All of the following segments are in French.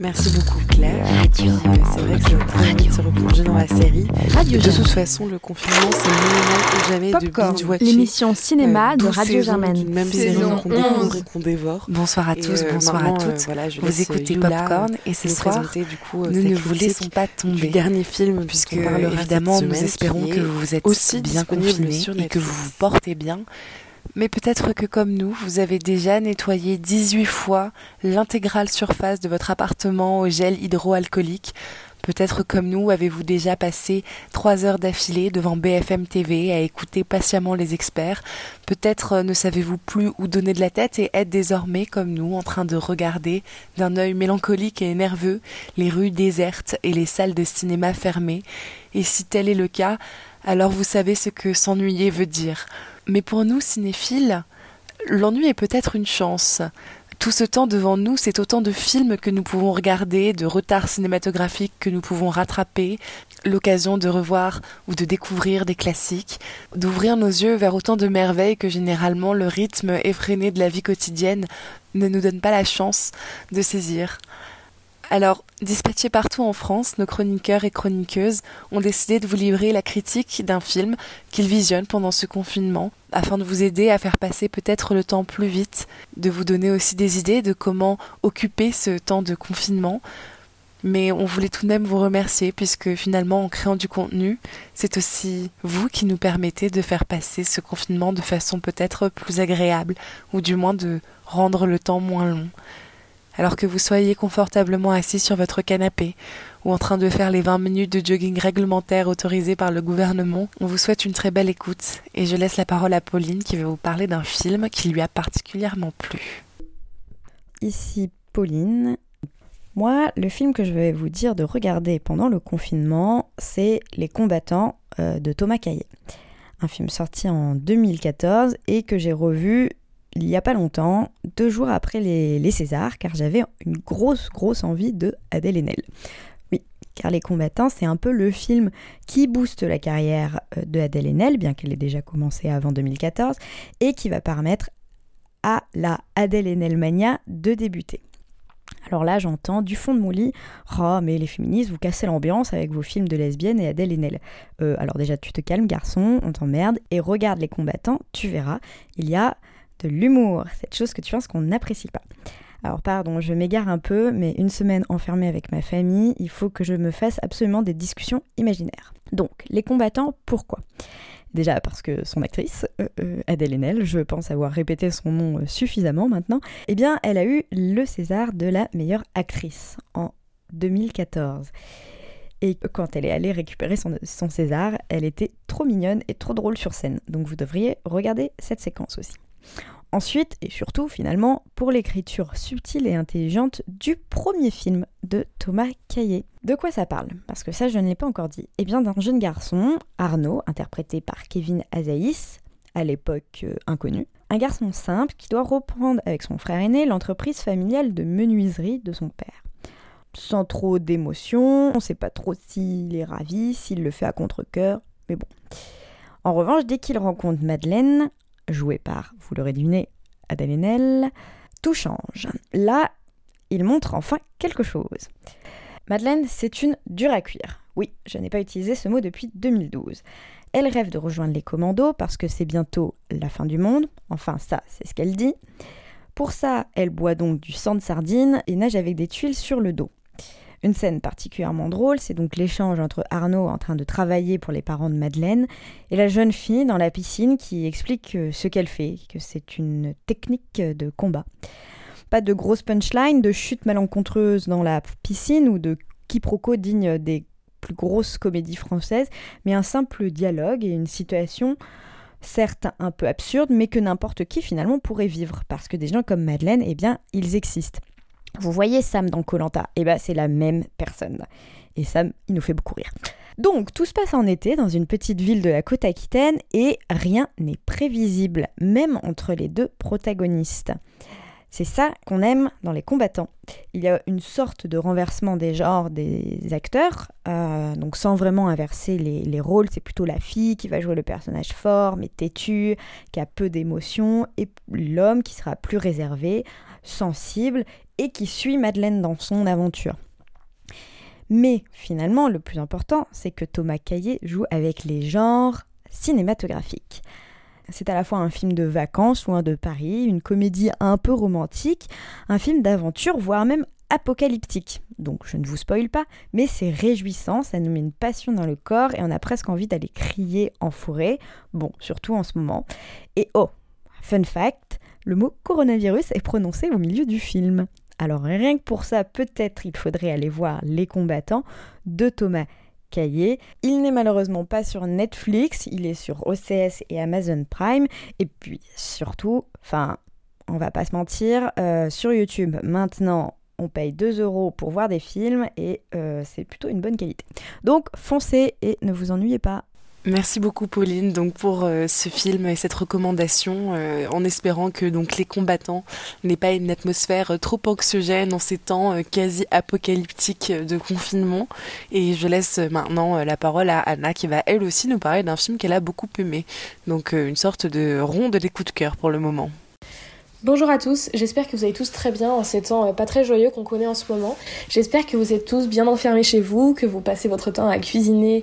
Merci beaucoup Claire. Radio. Euh, c'est vrai que c'est très de se replonger dans la série. Radio de toute façon, le confinement, c'est le moment ou jamais de binge-watcher. L'émission cinéma euh, de Radio Germaine. Même série qu'on découvre et qu'on dévore. Bonsoir à tous, euh, bonsoir à toutes. Voilà, vous écoutez Popcorn et ce soir, du coup, nous ne vous laissons pas tomber. Du dernier film, puisque évidemment, nous espérons que vous êtes aussi bien confinés et que vous vous portez bien. Mais peut-être que comme nous, vous avez déjà nettoyé 18 fois l'intégrale surface de votre appartement au gel hydroalcoolique. Peut-être comme nous, avez-vous déjà passé trois heures d'affilée devant BFM TV à écouter patiemment les experts. Peut-être euh, ne savez-vous plus où donner de la tête et êtes désormais, comme nous, en train de regarder d'un œil mélancolique et nerveux les rues désertes et les salles de cinéma fermées. Et si tel est le cas, alors vous savez ce que s'ennuyer veut dire. Mais pour nous, cinéphiles, l'ennui est peut-être une chance. Tout ce temps devant nous, c'est autant de films que nous pouvons regarder, de retards cinématographiques que nous pouvons rattraper, l'occasion de revoir ou de découvrir des classiques, d'ouvrir nos yeux vers autant de merveilles que généralement le rythme effréné de la vie quotidienne ne nous donne pas la chance de saisir. Alors, dispatchés partout en France, nos chroniqueurs et chroniqueuses ont décidé de vous livrer la critique d'un film qu'ils visionnent pendant ce confinement, afin de vous aider à faire passer peut-être le temps plus vite, de vous donner aussi des idées de comment occuper ce temps de confinement. Mais on voulait tout de même vous remercier puisque finalement en créant du contenu, c'est aussi vous qui nous permettez de faire passer ce confinement de façon peut-être plus agréable ou du moins de rendre le temps moins long alors que vous soyez confortablement assis sur votre canapé ou en train de faire les 20 minutes de jogging réglementaire autorisées par le gouvernement, on vous souhaite une très belle écoute et je laisse la parole à Pauline qui va vous parler d'un film qui lui a particulièrement plu. Ici Pauline. Moi, le film que je vais vous dire de regarder pendant le confinement, c'est Les combattants euh, de Thomas Caillet. Un film sorti en 2014 et que j'ai revu il n'y a pas longtemps, deux jours après les, Césars, car j'avais une grosse, grosse envie de Adèle Haenel. Oui, car Les Combattants, c'est un peu le film qui booste la carrière euh, de Adèle Haenel, bien qu'elle ait déjà commencé avant 2014, et qui va permettre à la Adèle Haenel Mania de débuter. Alors là, j'entends du fond de mon lit Oh, mais les féministes, vous cassez l'ambiance avec vos films de lesbiennes et Adèle Haenel. Euh, alors déjà, tu te calmes, garçon, on t'emmerde, et regarde les combattants, tu verras. Il y a de l'humour, cette chose que tu penses qu'on n'apprécie pas. Alors pardon, je m'égare un peu, mais une semaine enfermée avec ma famille, il faut que je me fasse absolument des discussions imaginaires. Donc, les combattants, pourquoi? Déjà parce que son actrice, euh, euh, Adèle Haenel, je pense avoir répété son nom euh, suffisamment maintenant, eh bien elle a eu le César de la meilleure actrice en 2014. Et quand elle est allée récupérer son, son César, elle était trop mignonne et trop drôle sur scène. Donc vous devriez regarder cette séquence aussi. Ensuite, et surtout finalement, pour l'écriture subtile et intelligente du premier film de Thomas Caillet. De quoi ça parle? Parce que ça, je ne l'ai pas encore dit. Eh bien, d'un jeune garçon, Arnaud, interprété par Kevin Azaïs, à l'époque euh, inconnu. Un garçon simple qui doit reprendre avec son frère aîné l'entreprise familiale de menuiserie de son père. Sans trop d'émotion, on ne sait pas trop s'il est ravi, s'il le fait à contre-coeur, mais bon. En revanche, dès qu'il rencontre Madeleine, joué par, vous l'aurez deviné, Adèle Haenel, tout change. Là, il montre enfin quelque chose. Madeleine, c'est une dure à cuire. Oui, je n'ai pas utilisé ce mot depuis 2012. Elle rêve de rejoindre les commandos parce que c'est bientôt la fin du monde. Enfin, ça, c'est ce qu'elle dit. Pour ça, elle boit donc du sang de sardine et nage avec des tuiles sur le dos. Une scène particulièrement drôle, c'est donc l'échange entre Arnaud en train de travailler pour les parents de Madeleine et la jeune fille dans la piscine qui explique ce qu'elle fait, que c'est une technique de combat. Pas de grosses punchlines, de chutes malencontreuses dans la piscine ou de quiproquos dignes des plus grosses comédies françaises, mais un simple dialogue et une situation certes un peu absurde, mais que n'importe qui finalement pourrait vivre, parce que des gens comme Madeleine, eh bien, ils existent. Vous voyez Sam dans Colanta Eh ben c'est la même personne. Et Sam, il nous fait beaucoup rire. Donc tout se passe en été dans une petite ville de la côte aquitaine et rien n'est prévisible, même entre les deux protagonistes. C'est ça qu'on aime dans les combattants. Il y a une sorte de renversement des genres des acteurs, euh, donc sans vraiment inverser les, les rôles, c'est plutôt la fille qui va jouer le personnage fort mais têtu, qui a peu d'émotions, et l'homme qui sera plus réservé, sensible et qui suit Madeleine dans son aventure. Mais finalement, le plus important, c'est que Thomas Caillé joue avec les genres cinématographiques. C'est à la fois un film de vacances loin de Paris, une comédie un peu romantique, un film d'aventure, voire même apocalyptique. Donc je ne vous spoile pas, mais c'est réjouissant, ça nous met une passion dans le corps et on a presque envie d'aller crier en forêt. Bon, surtout en ce moment. Et oh, fun fact, le mot coronavirus est prononcé au milieu du film. Alors rien que pour ça, peut-être il faudrait aller voir Les combattants de Thomas Caillé. Il n'est malheureusement pas sur Netflix, il est sur OCS et Amazon Prime. Et puis surtout, enfin, on va pas se mentir, euh, sur YouTube maintenant, on paye 2 euros pour voir des films et euh, c'est plutôt une bonne qualité. Donc foncez et ne vous ennuyez pas. Merci beaucoup Pauline donc pour euh, ce film et cette recommandation euh, en espérant que donc les combattants n'aient pas une atmosphère trop anxiogène en ces temps quasi apocalyptiques de confinement et je laisse maintenant la parole à Anna qui va elle aussi nous parler d'un film qu'elle a beaucoup aimé donc une sorte de ronde des coups de cœur pour le moment. Bonjour à tous, j'espère que vous allez tous très bien en ces temps euh, pas très joyeux qu'on connaît en ce moment. J'espère que vous êtes tous bien enfermés chez vous, que vous passez votre temps à cuisiner,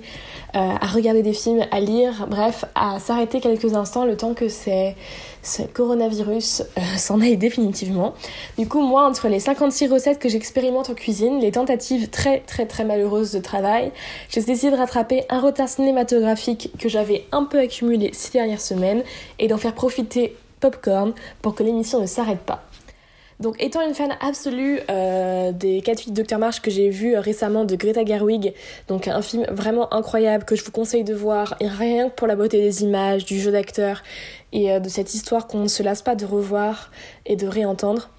euh, à regarder des films, à lire, bref, à s'arrêter quelques instants le temps que ce coronavirus euh, s'en aille définitivement. Du coup, moi, entre les 56 recettes que j'expérimente en cuisine, les tentatives très très très malheureuses de travail, j'ai décidé de rattraper un retard cinématographique que j'avais un peu accumulé ces dernières semaines et d'en faire profiter popcorn pour que l'émission ne s'arrête pas. Donc étant une fan absolue euh, des 4 filles de Dr March que j'ai vu euh, récemment de Greta Gerwig, donc un film vraiment incroyable que je vous conseille de voir, rien que pour la beauté des images, du jeu d'acteur et euh, de cette histoire qu'on ne se lasse pas de revoir et de réentendre.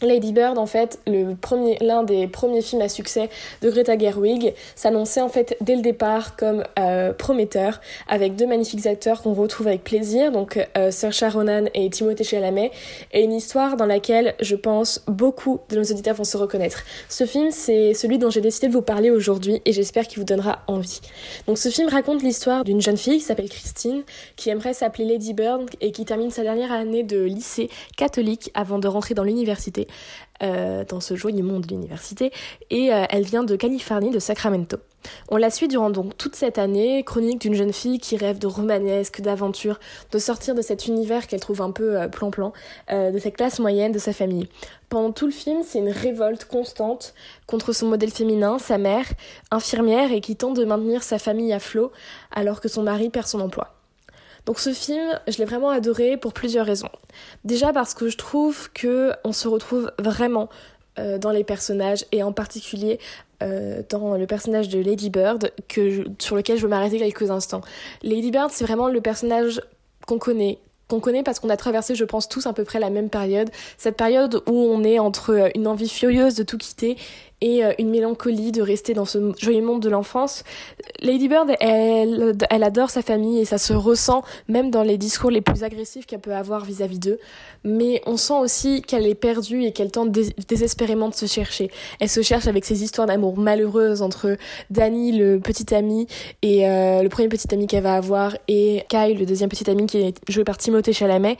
Lady Bird, en fait, le premier, l'un des premiers films à succès de Greta Gerwig, s'annonçait en fait dès le départ comme euh, prometteur, avec deux magnifiques acteurs qu'on retrouve avec plaisir, donc euh, Saoirse Ronan et Timothée Chalamet, et une histoire dans laquelle je pense beaucoup de nos auditeurs vont se reconnaître. Ce film, c'est celui dont j'ai décidé de vous parler aujourd'hui, et j'espère qu'il vous donnera envie. Donc ce film raconte l'histoire d'une jeune fille qui s'appelle Christine, qui aimerait s'appeler Lady Bird et qui termine sa dernière année de lycée catholique avant de rentrer dans l'université. Euh, dans ce joyeux monde de l'université et euh, elle vient de Californie, de Sacramento. On la suit durant donc toute cette année, chronique d'une jeune fille qui rêve de romanesque, d'aventure, de sortir de cet univers qu'elle trouve un peu euh, plan-plan, de cette classe moyenne, de sa famille. Pendant tout le film, c'est une révolte constante contre son modèle féminin, sa mère, infirmière et qui tente de maintenir sa famille à flot alors que son mari perd son emploi. Donc ce film, je l'ai vraiment adoré pour plusieurs raisons. Déjà parce que je trouve que on se retrouve vraiment euh, dans les personnages et en particulier euh, dans le personnage de Lady Bird sur lequel je veux m'arrêter quelques instants. Lady Bird, c'est vraiment le personnage qu'on connaît, qu'on connaît parce qu'on a traversé, je pense, tous à peu près la même période. Cette période où on est entre une envie furieuse de tout quitter et euh, une mélancolie de rester dans ce joyeux monde de l'enfance. Lady Bird, elle, elle adore sa famille et ça se ressent même dans les discours les plus agressifs qu'elle peut avoir vis-à-vis d'eux. Mais on sent aussi qu'elle est perdue et qu'elle tente désespérément de se chercher. Elle se cherche avec ses histoires d'amour malheureuses entre Danny, le petit ami, et euh, le premier petit ami qu'elle va avoir, et Kyle, le deuxième petit ami qui est joué par Timothée Chalamet.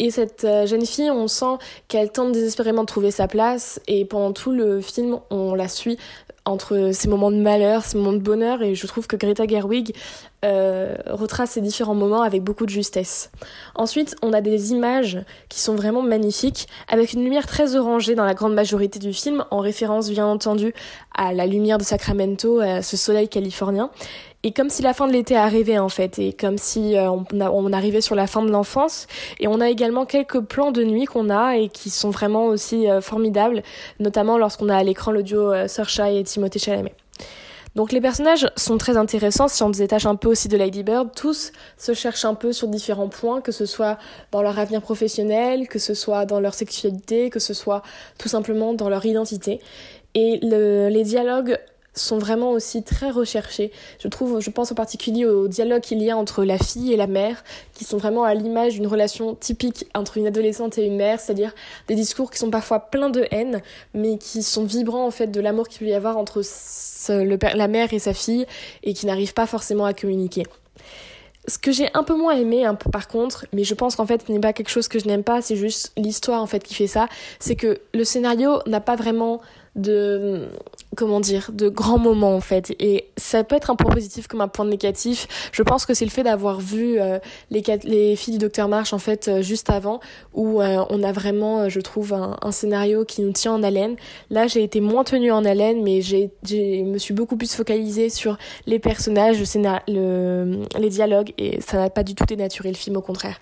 Et cette euh, jeune fille, on sent qu'elle tente désespérément de trouver sa place. Et pendant tout le film, on la suit entre ces moments de malheur, ces moments de bonheur. Et je trouve que Greta Gerwig euh, retrace ces différents moments avec beaucoup de justesse. Ensuite, on a des images qui sont vraiment magnifiques avec une lumière très orangée dans la grande majorité du film en référence bien entendu à la lumière de Sacramento, à ce soleil californien et comme si la fin de l'été arrivait en fait, et comme si euh, on, arrivait sur la fin de l'enfance. Et on a également quelques plans de nuit qu'on a et qui sont vraiment aussi euh, formidables, notamment lorsqu'on a à l'écran le duo euh, et Timothée Chalamet. Donc les personnages sont très intéressants si on se détache un peu aussi de Lady Bird. Tous se cherchent un peu sur différents points, que ce soit dans leur avenir professionnel, que ce soit dans leur sexualité, que ce soit tout simplement dans leur identité. Et le, les dialogues sont vraiment aussi très recherchés. Je trouve, je pense en particulier au dialogue qu'il y a entre la fille et la mère, qui sont vraiment à l'image d'une relation typique entre une adolescente et une mère, c'est-à-dire des discours qui sont parfois pleins de haine, mais qui sont vibrants en fait de l'amour qu'il peut y avoir entre la mère et sa fille, et qui n'arrivent pas forcément à communiquer. ce que j'ai un peu moins aimé, par contre, mais je pense qu'en fait ce n'est pas quelque chose que je n'aime pas, c'est juste l'histoire en fait qui fait ça, c'est que le scénario n'a pas vraiment de comment dire de grands moments en fait. Et ça peut être un point positif comme un point négatif. Je pense que c'est le fait d'avoir vu euh, les les filles du docteur March en fait euh, juste avant où euh, on a vraiment je trouve un, scénario qui nous tient en haleine. Là j'ai été moins tenue en haleine mais j'ai me suis beaucoup plus focalisée sur les personnages le, le les dialogues et ça n'a pas du tout dénaturé le film au contraire.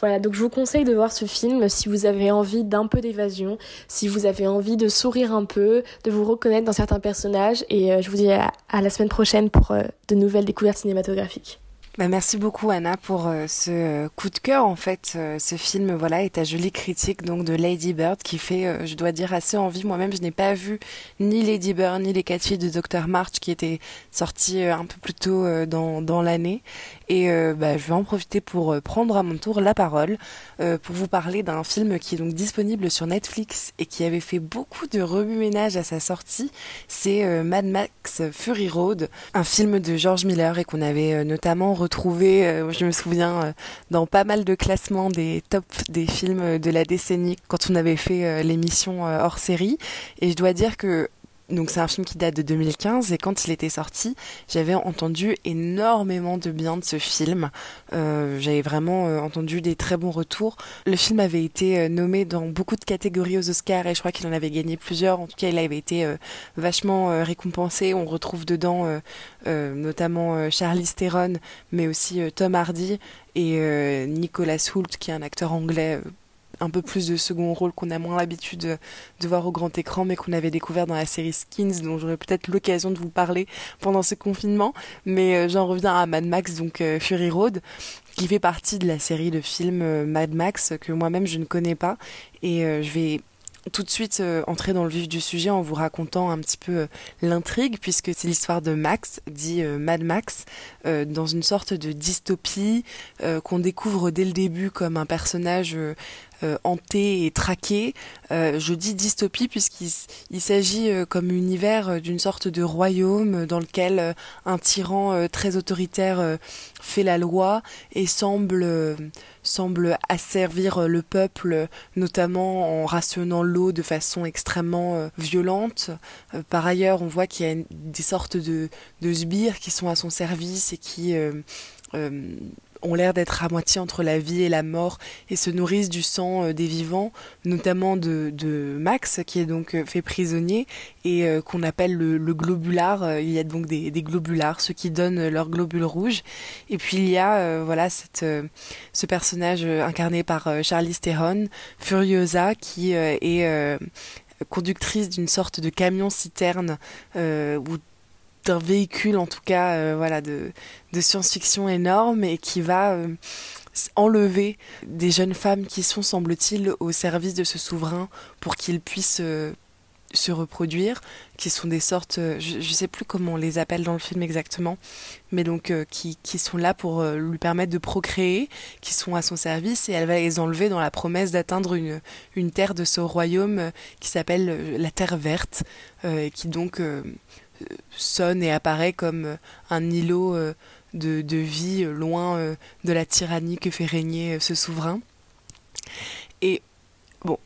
Voilà donc je vous conseille de voir ce film si vous avez envie d'un peu d'évasion si vous avez envie de sourire un peu de vous reconnaître dans certains personnages. Et euh, je vous dis à, la semaine prochaine pour euh, de nouvelles découvertes cinématographiques. Bah, merci beaucoup Anna pour euh, ce coup de cœur en fait. ce film voilà est ta jolie critique donc de Lady Bird qui fait, je dois dire, assez envie. Moi-même, je n'ai pas vu ni Lady Bird ni les quatre filles de Dr March qui étaient sortis un peu plus tôt dans, dans l'année. Et euh, bah, je vais en profiter pour euh, prendre à mon tour la parole euh, pour vous parler d'un film qui est donc disponible sur Netflix et qui avait fait beaucoup de remue-ménage à sa sortie. C'est Mad Max Fury Road, un film de George Miller et qu'on avait notamment retrouvé, je me souviens, dans pas mal de classements des tops des films de la décennie quand on avait fait l'émission hors série. Et je dois dire que donc c'est un film qui date de 2015 et quand il était sorti, j'avais entendu énormément de bien de ce film. Euh, j'avais vraiment euh, entendu des très bons retours. Le film avait été euh, nommé dans beaucoup de catégories aux Oscars et je crois qu'il en avait gagné plusieurs. En tout cas, il avait été vachement récompensé. On retrouve dedans notamment Charlize Theron, mais aussi Tom Hardy et Nicolas Hoult, qui est un acteur anglais un peu plus de second rôle qu'on a moins l'habitude de, voir au grand écran, mais qu'on avait découvert dans la série Skins, dont j'aurai peut-être l'occasion de vous parler pendant ce confinement. Mais euh, j'en reviens à Mad Max, donc euh, Fury Road, qui fait partie de la série de films euh, Mad Max que moi-même je ne connais pas. Et je vais tout de suite entrer dans le vif du sujet en vous racontant un petit peu l'intrigue, puisque c'est l'histoire de Max, dit Mad Max, dans une sorte de dystopie qu'on découvre dès le début comme un personnage euh, hanté et traqué. Euh, je dis dystopie puisqu'il s'agit euh, comme univers d'une sorte de royaume dans lequel un tyran très autoritaire fait la loi et semble asservir le peuple, notamment en rationnant l'eau de façon extrêmement violente. par ailleurs, on voit qu'il y a des sortes de, de sbires qui sont à son service et qui ont l'air d'être à moitié entre la vie et la mort et se nourrissent du sang euh, des vivants, notamment de, de, Max qui est donc euh, fait prisonnier et euh, qu'on appelle le, le, globular. Il y a donc des, des, globulars, ceux qui donnent leur globule rouge. Et puis il y a voilà cette, ce personnage incarné par Charlize Theron, Furiosa, qui est conductrice d'une sorte de camion citerne où d'un véhicule en tout cas euh, voilà de, de science-fiction énorme et qui va euh, enlever des jeunes femmes qui sont semble-t-il au service de ce souverain pour qu'il puisse euh, se reproduire, qui sont des sortes, je ne sais plus comment on les appelle dans le film exactement, mais donc qui, qui, sont là pour lui permettre de procréer, qui sont à son service, et elle va les enlever dans la promesse d'atteindre une, une terre de ce royaume qui s'appelle la Terre verte, et qui donc sonne et apparaît comme euh, un îlot euh, de, vie euh, loin de la tyrannie que fait régner ce souverain. Et bon,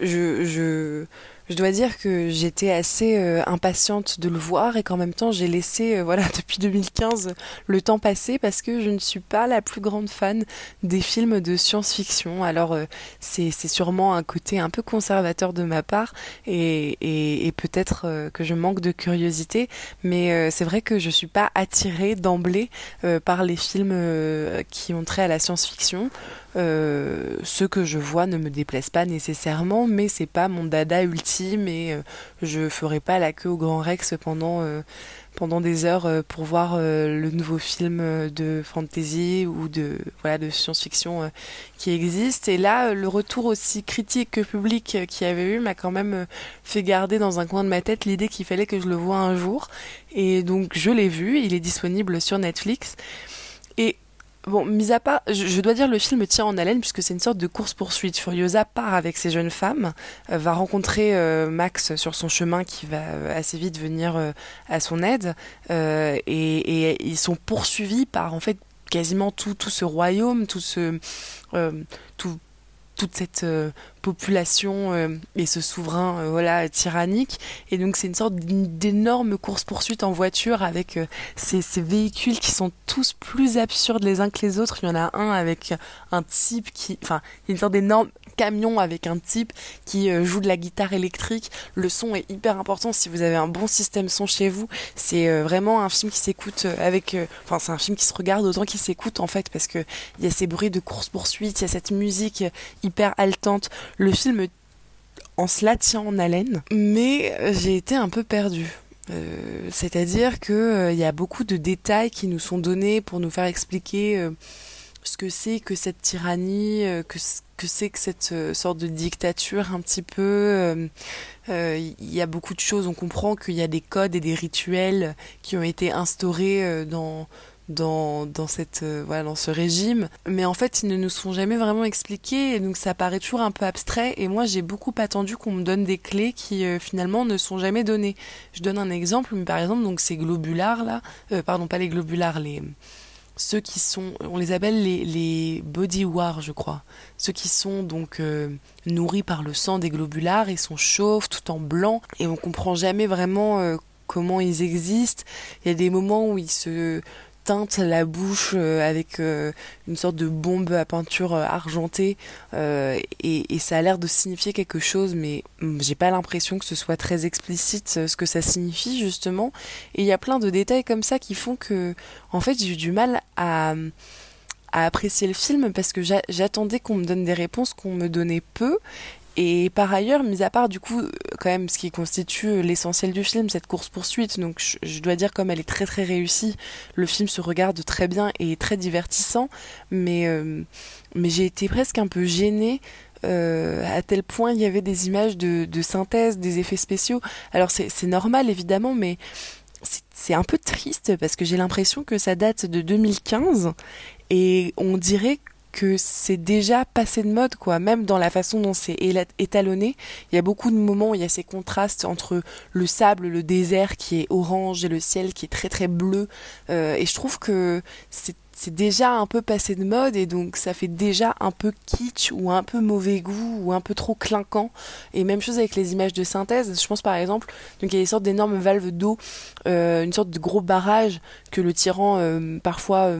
je, je dois dire que j'étais assez euh, impatiente de le voir et qu'en même temps j'ai laissé euh, voilà depuis 2015 le temps passer parce que je ne suis pas la plus grande fan des films de science-fiction. Alors euh, c'est sûrement un côté un peu conservateur de ma part et, et, peut-être que je manque de curiosité, mais c'est vrai que je suis pas attirée d'emblée par les films qui ont trait à la science-fiction. Euh, ce que je vois ne me déplaise pas nécessairement, mais c'est pas mon dada ultime et euh, je ferai pas la queue au Grand Rex pendant euh, pendant des heures pour voir le nouveau film de fantasy ou de voilà de science-fiction qui existe. Et là, le retour aussi critique que public qu'il y avait eu m'a quand même fait garder dans un coin de ma tête l'idée qu'il fallait que je le voie un jour. Et donc je l'ai vu. Il est disponible sur Netflix. Bon, mis à part, je, dois dire le film tient en haleine puisque c'est une sorte de course-poursuite. Furiosa part avec ces jeunes femmes, euh, va rencontrer euh, Max sur son chemin qui va euh, assez vite venir à son aide et, et, ils sont poursuivis par en fait quasiment tout, tout ce royaume, tout ce, tout, toute cette euh, population euh, et ce souverain euh, voilà tyrannique. Et donc c'est une sorte d'énorme course poursuite en voiture avec ces, véhicules qui sont tous plus absurdes les uns que les autres. Il y en a un avec un type qui enfin une sorte d'énorme camion avec un type qui euh, joue de la guitare électrique. Le son est hyper important si vous avez un bon système son chez vous. C'est euh, vraiment un film qui s'écoute euh, avec, enfin c'est un film qui se regarde autant qu'il s'écoute en fait parce que il y a ces bruits de course poursuite, il y a cette musique hyper haletante. Le film en cela tient en haleine, mais j'ai été un peu perdue. C'est-à-dire que il y a beaucoup de détails qui nous sont donnés pour nous faire expliquer ce que c'est que cette tyrannie, euh, que que c'est que cette euh, sorte de dictature un petit peu. Euh, il y a beaucoup de choses. On comprend qu'il y a des codes et des rituels qui ont été instaurés dans dans, dans, cette, voilà, dans ce régime. Mais en fait, ils ne nous sont jamais vraiment expliqués, donc ça paraît toujours un peu abstrait. Et moi, j'ai beaucoup attendu qu'on me donne des clés qui finalement ne sont jamais données. Je donne un exemple, mais par exemple, donc ces globulars là, pardon, pas les globulars, les ceux qui sont, on les appelle les, les body je crois, ceux qui sont donc euh, nourris par le sang des globulars, ils sont chauves, tout en blanc, et on comprend jamais vraiment euh, comment ils existent. Il y a des moments où ils se la bouche euh, avec euh, une sorte de bombe à peinture euh, argentée et, ça a l'air de signifier quelque chose mais j'ai pas l'impression que ce soit très explicite ce que ça signifie justement. Et il y a plein de détails comme ça qui font que en fait j'ai eu du mal à à apprécier le film parce que j'attendais qu'on me donne des réponses qu'on me donnait peu et par ailleurs, mis à part du coup, quand même, ce qui constitue l'essentiel du film, cette course-poursuite, donc je, dois dire comme elle est très très réussie, le film se regarde très bien et est très divertissant, mais, euh, mais j'ai été presque un peu gênée euh, à tel point il y avait des images de, de synthèse, des effets spéciaux. Alors c'est normal évidemment, mais c'est un peu triste parce que j'ai l'impression que ça date de 2015 et on dirait que c'est déjà passé de mode quoi. Même dans la façon dont c'est étalonné il y a beaucoup de moments où il y a ces contrastes entre le sable le désert qui est orange et le ciel qui est très très bleu. Euh, et je trouve que c'est déjà un peu passé de mode et donc ça fait déjà un peu kitsch ou un peu mauvais goût ou un peu trop clinquant. Et même chose avec les images de synthèse. Je pense par exemple donc il y a des sortes d'énormes valves d'eau euh, une sorte de gros barrage que le tyran euh, parfois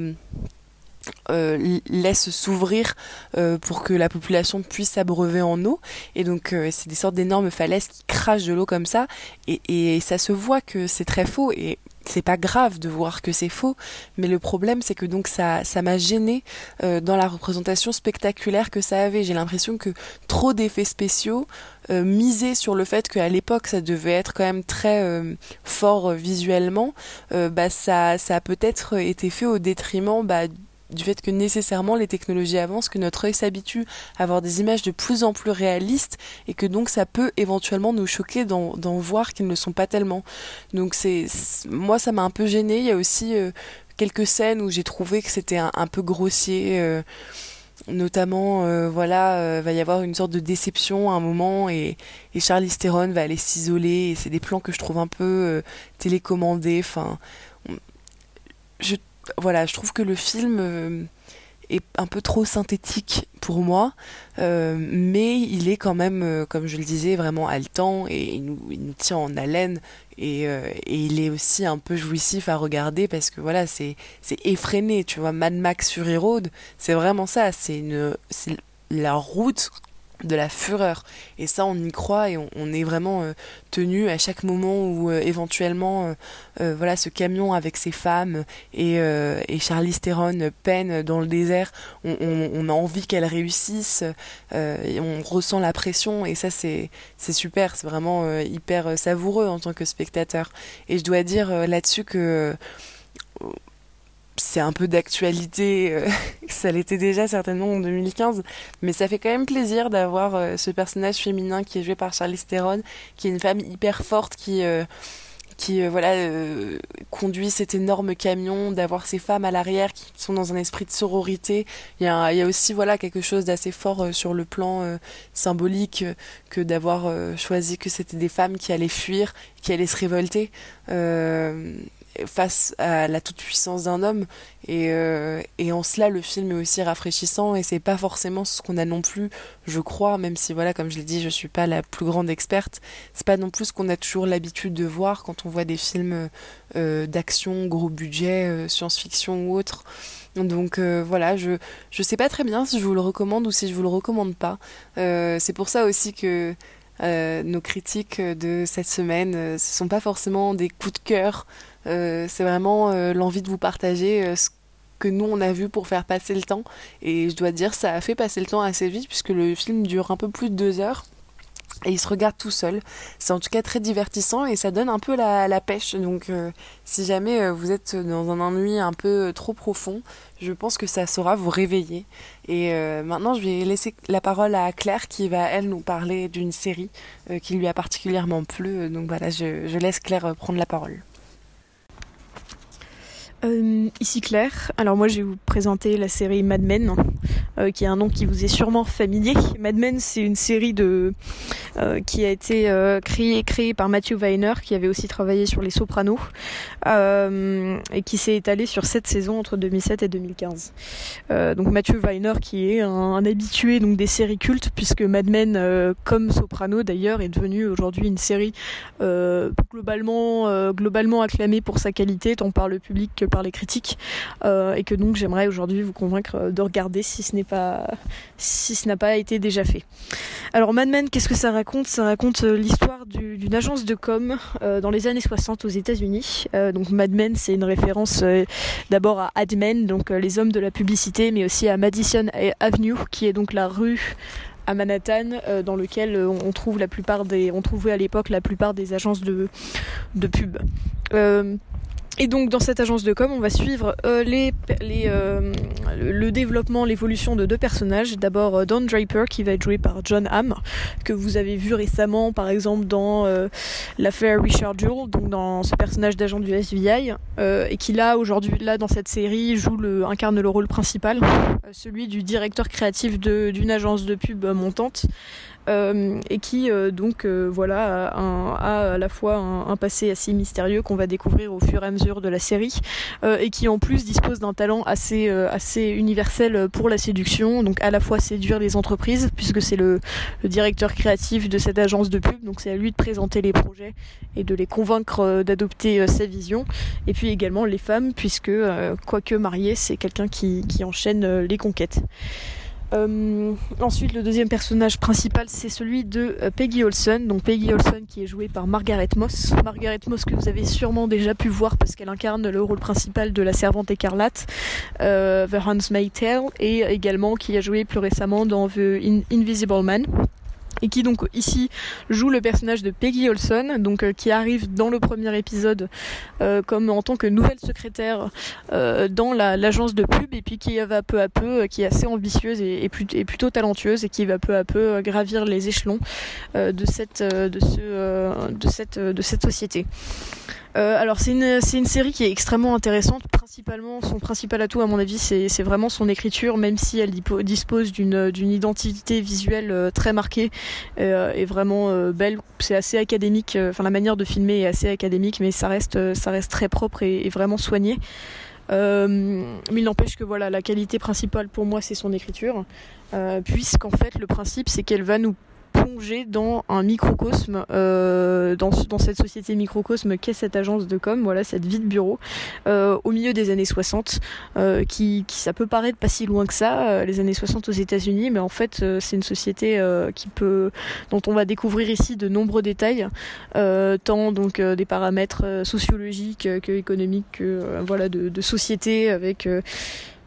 euh, laisse s'ouvrir euh, pour que la population puisse s'abreuver en eau. Et donc euh, c'est des sortes d'énormes falaises qui crachent de l'eau comme ça. Et, et ça se voit que c'est très faux. Et c'est pas grave de voir que c'est faux, mais le problème c'est que donc ça ça m'a gêné dans la représentation spectaculaire que ça avait. J'ai l'impression que trop d'effets spéciaux euh, misaient sur le fait qu'à l'époque ça devait être quand même très fort visuellement, bah ça ça a peut-être été fait au détriment bah, du fait que nécessairement les technologies avancent, que notre œil s'habitue à avoir des images de plus en plus réalistes et que donc ça peut éventuellement nous choquer d'en voir qu'ils ne sont pas tellement. Donc c'est moi ça m'a un peu gêné. Il y a aussi euh, quelques scènes où j'ai trouvé que c'était un, peu grossier. Euh, notamment euh, voilà va y avoir une sorte de déception à un moment et, et Charlize Theron va aller s'isoler et c'est des plans que je trouve un peu télécommandés enfin je voilà, je trouve que le film euh, est un peu trop synthétique pour moi, euh, mais il est quand même, euh, comme je le disais, vraiment haletant et il nous, tient en haleine et, il est aussi un peu jouissif à regarder parce que voilà, c'est effréné, tu vois, Mad Max sur E-Road, c'est vraiment ça, c'est la route de la fureur. Et ça on y croit et on, est vraiment euh, tenu à chaque moment où euh, éventuellement euh, voilà ce camion avec ses femmes et, et Charlie Theron peine dans le désert on, a envie qu'elle réussisse et on ressent la pression et ça c'est c'est super. C'est vraiment hyper savoureux en tant que spectateur. Et je dois dire là-dessus que c'est un peu d'actualité, euh, ça l'était déjà certainement en 2015, mais ça fait quand même plaisir d'avoir euh, ce personnage féminin qui est joué par Charlize Theron, qui est une femme hyper forte, qui, euh, qui voilà conduit cet énorme camion, d'avoir ces femmes à l'arrière qui sont dans un esprit de sororité. Il y a, il y a aussi voilà quelque chose d'assez fort sur le plan symbolique que d'avoir choisi que c'était des femmes qui allaient fuir, qui allaient se révolter face à la toute-puissance d'un homme. Et, euh, et, en cela, le film est aussi rafraîchissant et c'est pas forcément ce qu'on a non plus, je crois, même si, voilà, comme je l'ai dit, je suis pas la plus grande experte, c'est pas non plus ce qu'on a toujours l'habitude de voir quand on voit des films euh, d'action, gros budget, euh, science-fiction ou autre. Donc voilà, je je sais pas très bien si je vous le recommande ou si je vous le recommande pas. c'est pour ça aussi que nos critiques de cette semaine, ce sont pas forcément des coups de cœur c'est vraiment euh, l'envie de vous partager euh, ce que nous on a vu pour faire passer le temps. Et je dois dire, ça a fait passer le temps assez vite puisque le film dure un peu plus de deux heures. Et il se regarde tout seul. C'est en tout cas très divertissant et ça donne un peu la, pêche. Donc si jamais vous êtes dans un ennui un peu trop profond, je pense que ça saura vous réveiller. Et maintenant, je vais laisser la parole à Claire qui va, elle, nous parler d'une série qui lui a particulièrement plu. Donc voilà, je laisse Claire prendre la parole. Euh, ici Claire. Alors moi je vais vous présenter la série Mad Men, euh, qui est un nom qui vous est sûrement familier. Mad Men c'est une série de euh, qui a été créée créée par Matthew Weiner, qui avait aussi travaillé sur Les Sopranos, et qui s'est étalée sur sept saisons entre 2007 et 2015. donc Matthew Weiner qui est un, habitué donc des séries cultes, puisque Mad Men, comme Soprano d'ailleurs, est devenu aujourd'hui une série globalement globalement acclamée pour sa qualité, tant par le public que par les critiques euh, et que donc j'aimerais aujourd'hui vous convaincre de regarder si ce n'est pas si ce n'a pas été déjà fait. Alors Mad Men, qu'est-ce que ça raconte? Ça raconte euh, l'histoire d'une agence de com euh, dans les années 60 aux États-Unis. donc Mad Men, c'est une référence d'abord à Ad Men, donc les hommes de la publicité, mais aussi à Madison Avenue, qui est donc la rue à Manhattan, dans lequel on trouve la plupart des, on trouvait à l'époque la plupart des agences de, de pub. Et donc dans cette agence de com, on va suivre euh, les, les, euh, le développement, l'évolution de deux personnages. D'abord euh, Don Draper qui va être joué par John Hamm, que vous avez vu récemment par exemple dans l'affaire Richard Jewell, donc dans ce personnage d'agent du FBI, et qui là aujourd'hui là dans cette série joue le, incarne le rôle principal, celui du directeur créatif d'une agence de pub montante. Euh, et qui euh, donc euh, voilà a, à la fois un, passé assez mystérieux qu'on va découvrir au fur et à mesure de la série et qui en plus dispose d'un talent assez universel pour la séduction donc à la fois séduire les entreprises puisque c'est le, directeur créatif de cette agence de pub donc c'est à lui de présenter les projets et de les convaincre d'adopter sa vision et puis également les femmes puisque quoique marié c'est quelqu'un qui enchaîne les conquêtes euh, ensuite, le deuxième personnage principal, c'est celui de euh, Peggy Olson. Donc Peggy Olson qui est jouée par Margaret Moss. Margaret Moss que vous avez sûrement déjà pu voir parce qu'elle incarne le rôle principal de la servante écarlate, euh, The Handmaid's Tale, et également qui a joué plus récemment dans The Invisible Man et qui donc ici joue le personnage de Peggy Olson, donc euh, qui arrive dans le premier épisode euh, comme en tant que nouvelle secrétaire euh, dans l'agence de pub et puis qui va peu à peu, qui est assez ambitieuse et, et, plutôt talentueuse et qui va peu à peu gravir les échelons de cette de ce de cette de cette société. Euh, alors c'est une, une série qui est extrêmement intéressante. Principalement, son principal atout à mon avis, c'est vraiment son écriture, même si elle dispose d'une identité visuelle euh, très marquée euh, et vraiment belle. C'est assez académique. Enfin, la manière de filmer est assez académique, mais ça reste, ça reste très propre et, vraiment soigné. mais il n'empêche que voilà, la qualité principale pour moi, c'est son écriture, puisqu'en fait, le principe, c'est qu'elle va nous plonger dans un microcosme, euh, dans, cette société microcosme qu'est cette agence de com, voilà, cette vie de bureau, euh, au milieu des années 60, euh, qui, ça peut paraître pas si loin que ça, les années 60 aux États-Unis, mais en fait, c'est une société qui peut, dont on va découvrir ici de nombreux détails, tant donc des paramètres sociologiques que économiques, que voilà, de, de société avec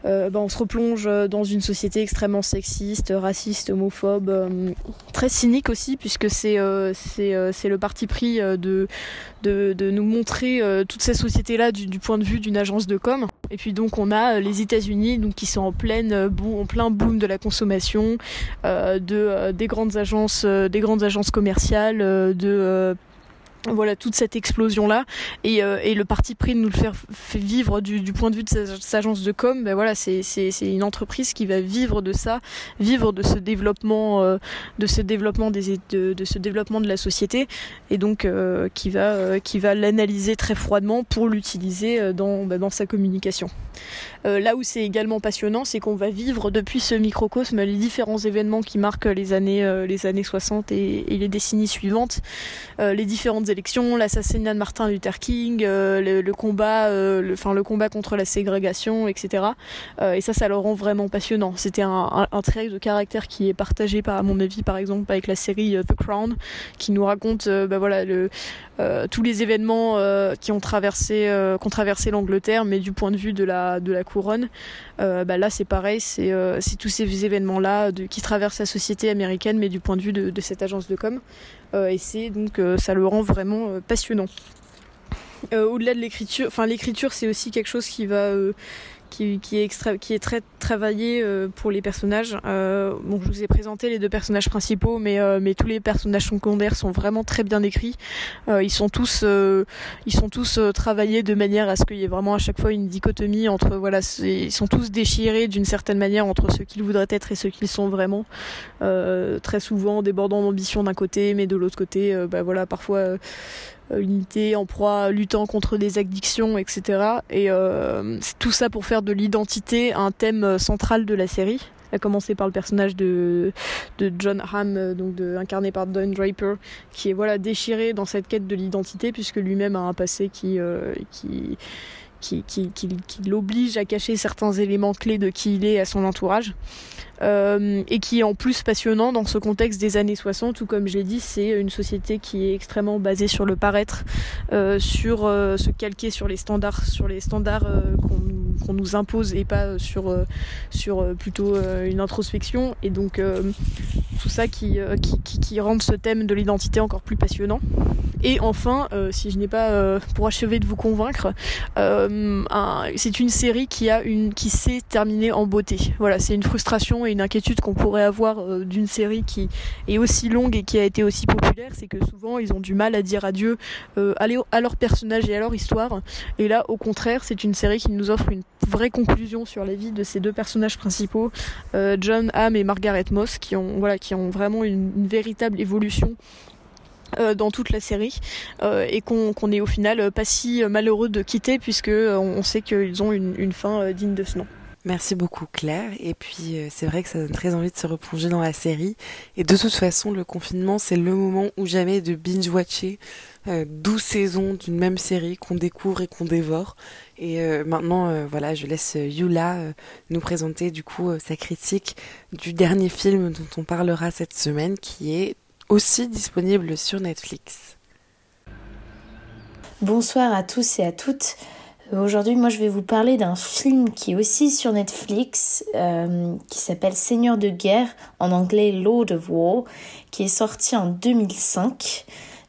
euh, bah, on se replonge dans une société extrêmement sexiste, raciste, homophobe, euh, très cynique aussi, puisque c'est euh, le parti pris de, nous montrer toutes ces sociétés-là du, point de vue d'une agence de com. Et puis donc on a les États-Unis qui sont en plein boom de la consommation, de des grandes agences, des grandes agences commerciales, de voilà toute cette explosion là et, euh, et, le parti pris de nous le faire vivre du, point de vue de cette agence de com ben voilà c'est une entreprise qui va vivre de ça vivre de ce développement euh, de ce développement des de, de, ce développement de la société et donc euh, qui va l'analyser très froidement pour l'utiliser dans ben, dans sa communication. Là où c'est également passionnant c'est qu'on va vivre depuis ce microcosme les différents événements qui marquent les années les années 60 et, et les décennies suivantes. Les différentes l'assassinat de Martin Luther King, euh, le, combat, euh, le, combat contre la ségrégation, etc. Euh, et ça, ça le rend vraiment passionnant. C'était un, trait de caractère qui est partagé par, à mon avis, par exemple, avec la série The Crown, qui nous raconte, bah voilà, tous les événements qui ont traversé, qu'ont traversé l'Angleterre, mais du point de vue de la de la couronne. Bah là, c'est pareil, c'est tous ces événements-là qui traversent la société américaine, mais du point de vue de cette agence de com. Euh, et c'est donc euh, ça le rend vraiment euh, passionnant. Au-delà de l'écriture, enfin l'écriture c'est aussi quelque chose qui va qui, est qui est très travaillé euh, pour les personnages. Euh, bon, je vous ai présenté les deux personnages principaux, mais, euh, mais tous les personnages secondaires sont vraiment très bien écrits. ils sont tous, ils sont tous travaillés de manière à ce qu'il y ait vraiment à chaque fois une dichotomie entre, voilà, ils sont tous déchirés d'une certaine manière entre ce qu'ils voudraient être et ce qu'ils sont vraiment. très souvent débordant d'ambition d'un côté, mais de l'autre côté, bah voilà, parfois unité en proie luttant contre des addictions, etc. Et euh, tout ça pour faire de l'identité un thème central de la série à commencer par le personnage de, de John Hamm, donc incarné par Don Draper, qui est voilà déchiré dans cette quête de l'identité puisque lui-même a un passé euh, qui qui, qui, qui, qui l'oblige à cacher certains éléments clés de qui il est à son entourage. Euh, et qui est en plus passionnant dans ce contexte des années 60 où comme j'ai dit c'est une société qui est extrêmement basée sur le paraître, euh, sur euh, se calquer sur les standards, sur les standards qu'on nous impose et pas sur sur plutôt une introspection et donc tout ça qui, qui, qui, rend ce thème de l'identité encore plus passionnant. Et enfin, si je n'ai pas pour achever de vous convaincre, c'est une série qui qui s'est terminée en beauté. Voilà, c'est une frustration et une inquiétude qu'on pourrait avoir euh, d'une série qui est aussi longue et qui a été aussi populaire, c'est que souvent ils ont du mal à dire adieu euh, à leur personnage et à leur histoire. Et là, au contraire, c'est une série qui nous offre une vraie conclusion sur la vie de ces deux personnages principaux, euh, John Hamm et Margaret Moss, qui ont vraiment une, véritable évolution dans toute la série et qu'on est au final pas si malheureux de quitter puisque on sait qu'ils ont une fin digne de ce nom. Merci beaucoup Claire. Et puis euh, c'est vrai que ça donne très envie de se replonger dans la série. Et de toute façon, le confinement, c'est le moment ou jamais de binge-watcher euh, 12 saisons d'une même série qu'on découvre et qu'on dévore. Et euh, maintenant, euh, voilà, je laisse Yula nous présenter du coup sa critique du dernier film dont on parlera cette semaine, qui est aussi disponible sur Netflix. Bonsoir à tous et à toutes. Aujourd'hui, moi, je vais vous parler d'un film qui est aussi sur Netflix, euh, qui s'appelle Seigneur de guerre, en anglais Lord of War, qui est sorti en 2005,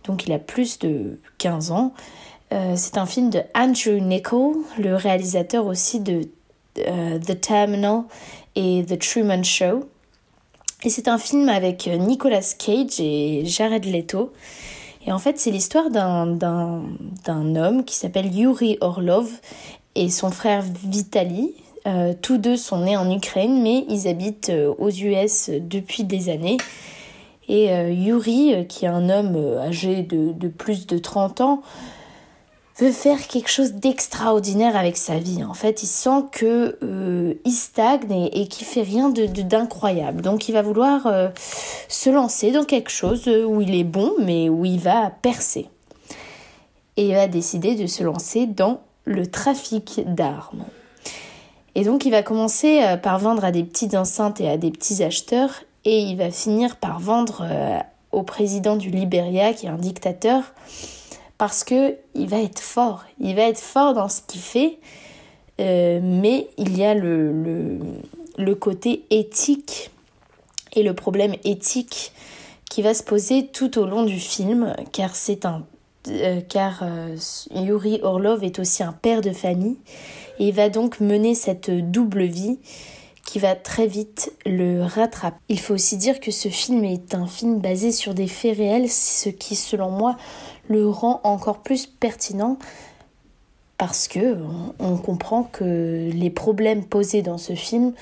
donc il a plus de 15 ans. Euh, c'est un film de Andrew Nichol, le réalisateur aussi de euh, The Terminal et The Truman Show. Et c'est un film avec Nicolas Cage et Jared Leto. Et en fait, c'est l'histoire d'un homme qui s'appelle Yuri Orlov et son frère Vitali. Euh, tous deux sont nés en Ukraine, mais ils habitent euh, aux US depuis des années. Et euh, Yuri, qui est un homme âgé de, de, plus de 30 ans, veut faire quelque chose d'extraordinaire avec sa vie. En fait, il sent que euh, il stagne et, qu'il fait rien de d'incroyable. Donc, il va vouloir euh, se lancer dans quelque chose où il est bon, mais où il va percer. Et il va décider de se lancer dans le trafic d'armes. Et donc, il va commencer euh, par vendre à des petites enceintes et à des petits acheteurs, et il va finir par vendre au président du Liberia, qui est un dictateur, parce que il va être fort, il va être fort dans ce qu'il fait, euh, mais il y a le, le, côté éthique et le problème éthique qui va se poser tout au long du film, car c'est un euh, car euh, Yuri Orlov est aussi un père de famille et il va donc mener cette double vie qui va très vite le rattraper. Il faut aussi dire que ce film est un film basé sur des faits réels, ce qui selon moi le rend encore plus pertinent parce que on comprend que les problèmes posés dans ce film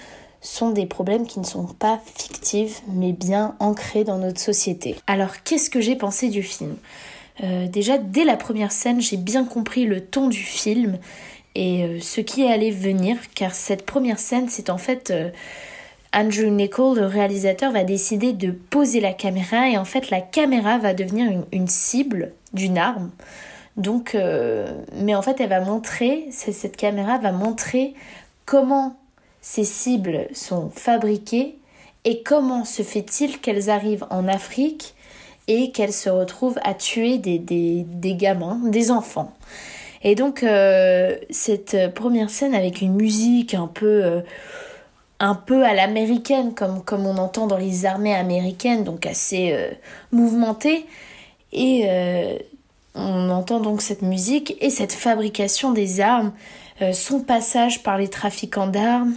sont des problèmes qui ne sont pas fictifs mais bien ancrés dans notre société. Alors qu'est-ce que j'ai pensé du film? Euh, Déjà dès la première scène j'ai bien compris le ton du film et euh, ce qui allait venir car cette première scène c'est en fait... Euh, Andrew Nichol, le réalisateur, va décider de poser la caméra et en fait la caméra va devenir une, cible d'une arme. Donc, euh, mais en fait, elle va montrer, cette caméra va montrer comment ces cibles sont fabriquées et comment se fait-il qu'elles arrivent en Afrique et qu'elles se retrouvent à tuer des, gamins, des enfants. Et donc, euh, cette première scène avec une musique un peu. Euh, un peu à l'américaine, comme, on entend dans les armées américaines, donc assez euh, mouvementée. Et euh, on entend donc cette musique et cette fabrication des armes, euh, son passage par les trafiquants d'armes,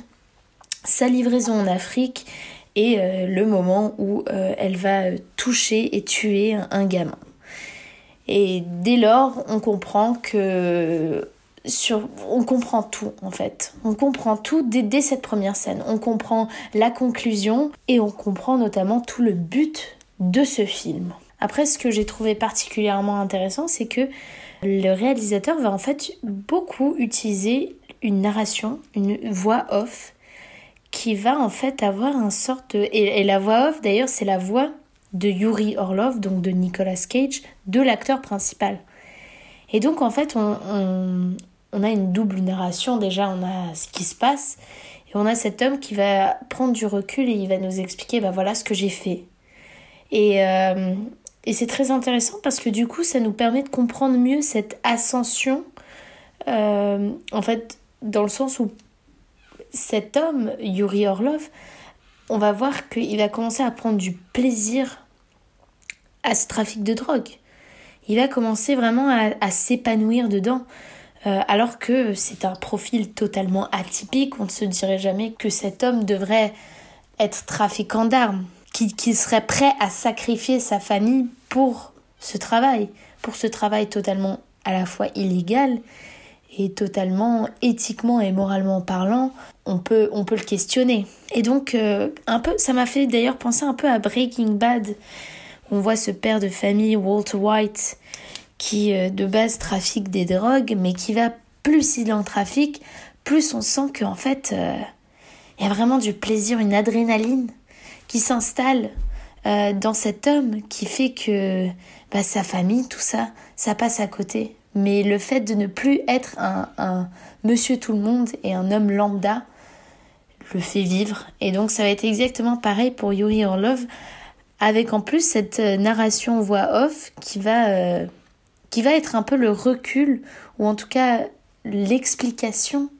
sa livraison en Afrique et le moment où elle va toucher et tuer un gamin. Et dès lors, on comprend que on comprend tout en fait. On comprend tout dès, cette première scène. On comprend la conclusion et on comprend notamment tout le but de ce film. Après, ce que j'ai trouvé particulièrement intéressant, c'est que le réalisateur va en fait beaucoup utiliser une narration, une voix off, qui va en fait avoir un sorte de... Et, la voix off, d'ailleurs, c'est la voix de Yuri Orlov, donc de Nicolas Cage, de l'acteur principal. Et donc, en fait, on, on a une double narration. Déjà, on a ce qui se passe et on a cet homme qui va prendre du recul et il va nous expliquer bah voilà ce que j'ai fait. Et, euh, et c'est très intéressant parce que du coup, ça nous permet de comprendre mieux cette ascension. Euh, en fait, dans le sens où cet homme, Yuri Orlov, on va voir qu'il va commencer à prendre du plaisir à ce trafic de drogue. Il va commencer vraiment à s'épanouir dedans. Euh, alors que c'est un profil totalement atypique. On ne se dirait jamais que cet homme devrait être trafiquant d'armes, qui, serait prêt à sacrifier sa famille pour ce travail, pour ce travail totalement à la fois illégal et totalement éthiquement et moralement parlant, on peut, on peut le questionner. Et donc, euh, un peu, ça m'a fait d'ailleurs penser un peu à Breaking Bad. On voit ce père de famille, Walter White, qui euh, de base trafique des drogues, mais qui va plus il en trafic, plus on sent qu'en fait, euh, il y a vraiment du plaisir, une adrénaline qui s'installe euh, dans cet homme qui fait que bah, sa famille, tout ça, ça passe à côté. Mais le fait de ne plus être un, un monsieur tout le monde et un homme lambda le fait vivre. Et donc ça va être exactement pareil pour Yuri Orlov, avec en plus cette narration voix off qui va qui va être un peu le recul, ou en tout cas l'explication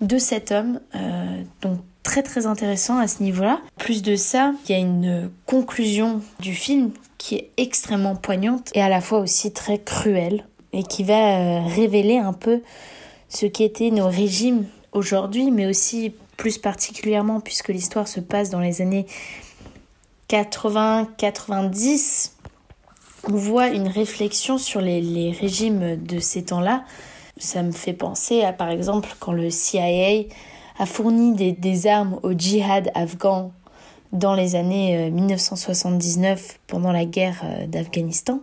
de cet homme. Euh, donc très très intéressant à ce niveau-là. Plus de ça, il y a une conclusion du film qui est extrêmement poignante et à la fois aussi très cruelle et qui va euh, révéler un peu ce qu'étaient nos régimes aujourd'hui, mais aussi plus particulièrement puisque l'histoire se passe dans les années 80-90 on voit une réflexion sur les, régimes de ces temps-là. Ça me fait penser à, par exemple, quand le CIA a fourni des, armes au djihad afghan dans les années 1979 euh, pendant la guerre euh, d'Afghanistan.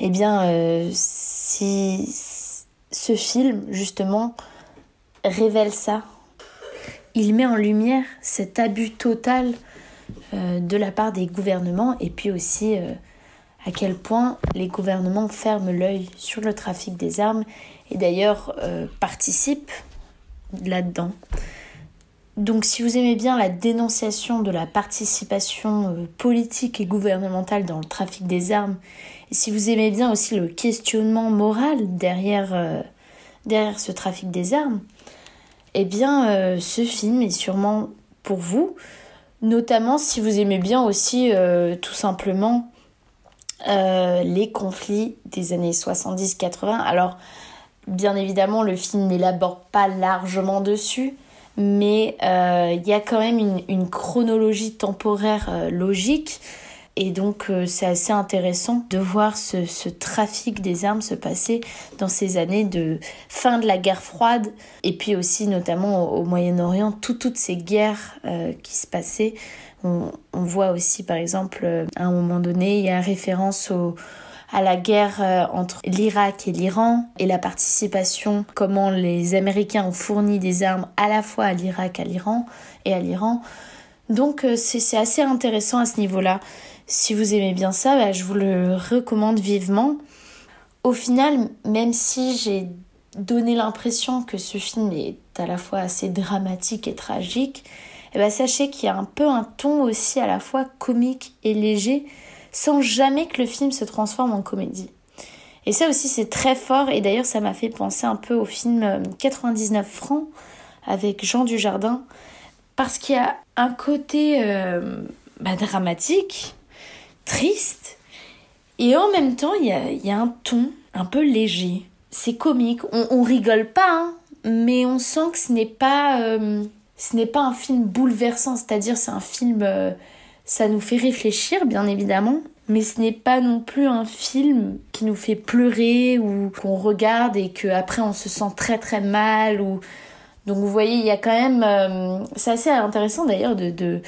Eh bien, euh, si ce film, justement, révèle ça, il met en lumière cet abus total de la part des gouvernements et puis aussi à quel point les gouvernements ferment l'œil sur le trafic des armes et d'ailleurs euh, participent là-dedans. Donc si vous aimez bien la dénonciation de la participation euh, politique et gouvernementale dans le trafic des armes, et si vous aimez bien aussi le questionnement moral derrière, euh, derrière ce trafic des armes, eh bien ce film est sûrement pour vous, notamment si vous aimez bien aussi tout simplement euh, les conflits des années 70-80. Alors, bien évidemment, le film n'élabore pas largement dessus, mais euh, il y a quand même une, chronologie temporaire euh, logique. Et donc c'est assez intéressant de voir ce, trafic des armes se passer dans ces années de fin de la guerre froide et puis aussi notamment au, Moyen-Orient, toutes ces guerres qui se passaient. On, voit aussi par exemple à un moment donné, il y a référence à la guerre euh, entre l'Irak et l'Iran et la participation, comment les Américains ont fourni des armes à la fois à l'Irak, à l'Iran et à l'Iran. Donc euh, c'est assez intéressant à ce niveau-là. Si vous aimez bien ça, bah, je vous le recommande vivement. Au final, même si j'ai donné l'impression que ce film est à la fois assez dramatique et tragique, eh ben, sachez qu'il y a un peu un ton aussi à la fois comique et léger sans jamais que le film se transforme en comédie. Et ça aussi c'est très fort et d'ailleurs ça m'a fait penser un peu au film 99 euh, francs avec Jean Dujardin parce qu'il y a un côté euh, bah, dramatique, triste et en même temps il y a, un ton un peu léger. C'est comique, on, rigole pas, hein, mais on sent que ce n'est pas, euh, ce n'est pas un film bouleversant, c'est-à-dire c'est un film ça nous fait réfléchir, bien évidemment, mais ce n'est pas non plus un film qui nous fait pleurer ou qu'on regarde et qu'après on se sent très très mal. Ou... Donc vous voyez, il y a quand même... Euh, c'est assez intéressant d'ailleurs de, de,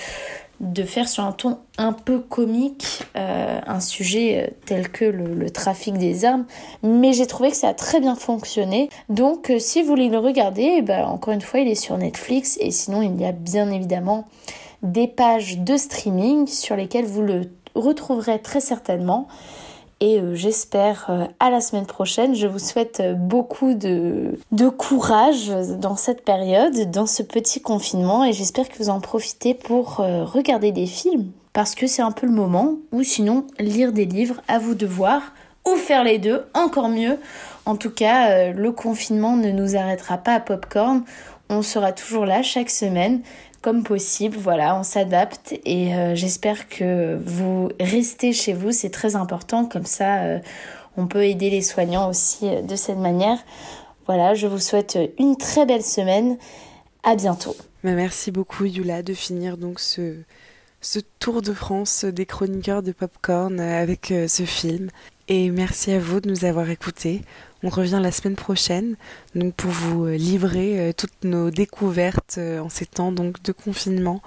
de, faire sur un ton un peu comique euh, un sujet euh, tel que le, trafic des armes. Mais j'ai trouvé que ça a très bien fonctionné. Donc si vous voulez le regarder, ben, encore une fois, il est sur Netflix. Et sinon, il y a bien évidemment des pages de streaming sur lesquelles vous le retrouverez très certainement. Et euh, j'espère euh, à la semaine prochaine. Je vous souhaite euh, beaucoup de, de courage dans cette période, dans ce petit confinement. Et j'espère que vous en profitez pour regarder des films. Parce que c'est un peu le moment. Ou sinon, lire des livres, à vous de voir. Ou faire les deux, encore mieux. En tout cas, le confinement ne nous arrêtera pas à Popcorn. On sera toujours là chaque semaine comme possible. Voilà, on s'adapte et euh, j'espère que vous restez chez vous, c'est très important. Comme ça, euh, on peut aider les soignants aussi euh, de cette manière. Voilà, je vous souhaite une très belle semaine. À bientôt. Bah, merci beaucoup Yula de finir donc ce, ce tour de France des chroniqueurs de Popcorn avec ce film. Et merci à vous de nous avoir écoutés. On revient la semaine prochaine donc pour vous euh, livrer euh, toutes nos découvertes euh, en ces temps de confinement.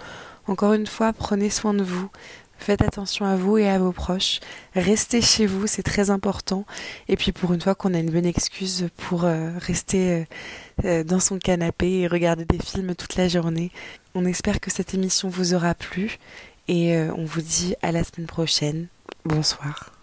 Encore une fois, prenez soin de vous. Faites attention à vous et à vos proches. Restez chez vous, c'est très important. Et puis pour une fois qu'on a une bonne excuse pour rester dans son canapé et regarder des films toute la journée, on espère que cette émission vous aura plu et on vous dit à la semaine prochaine. Bonsoir.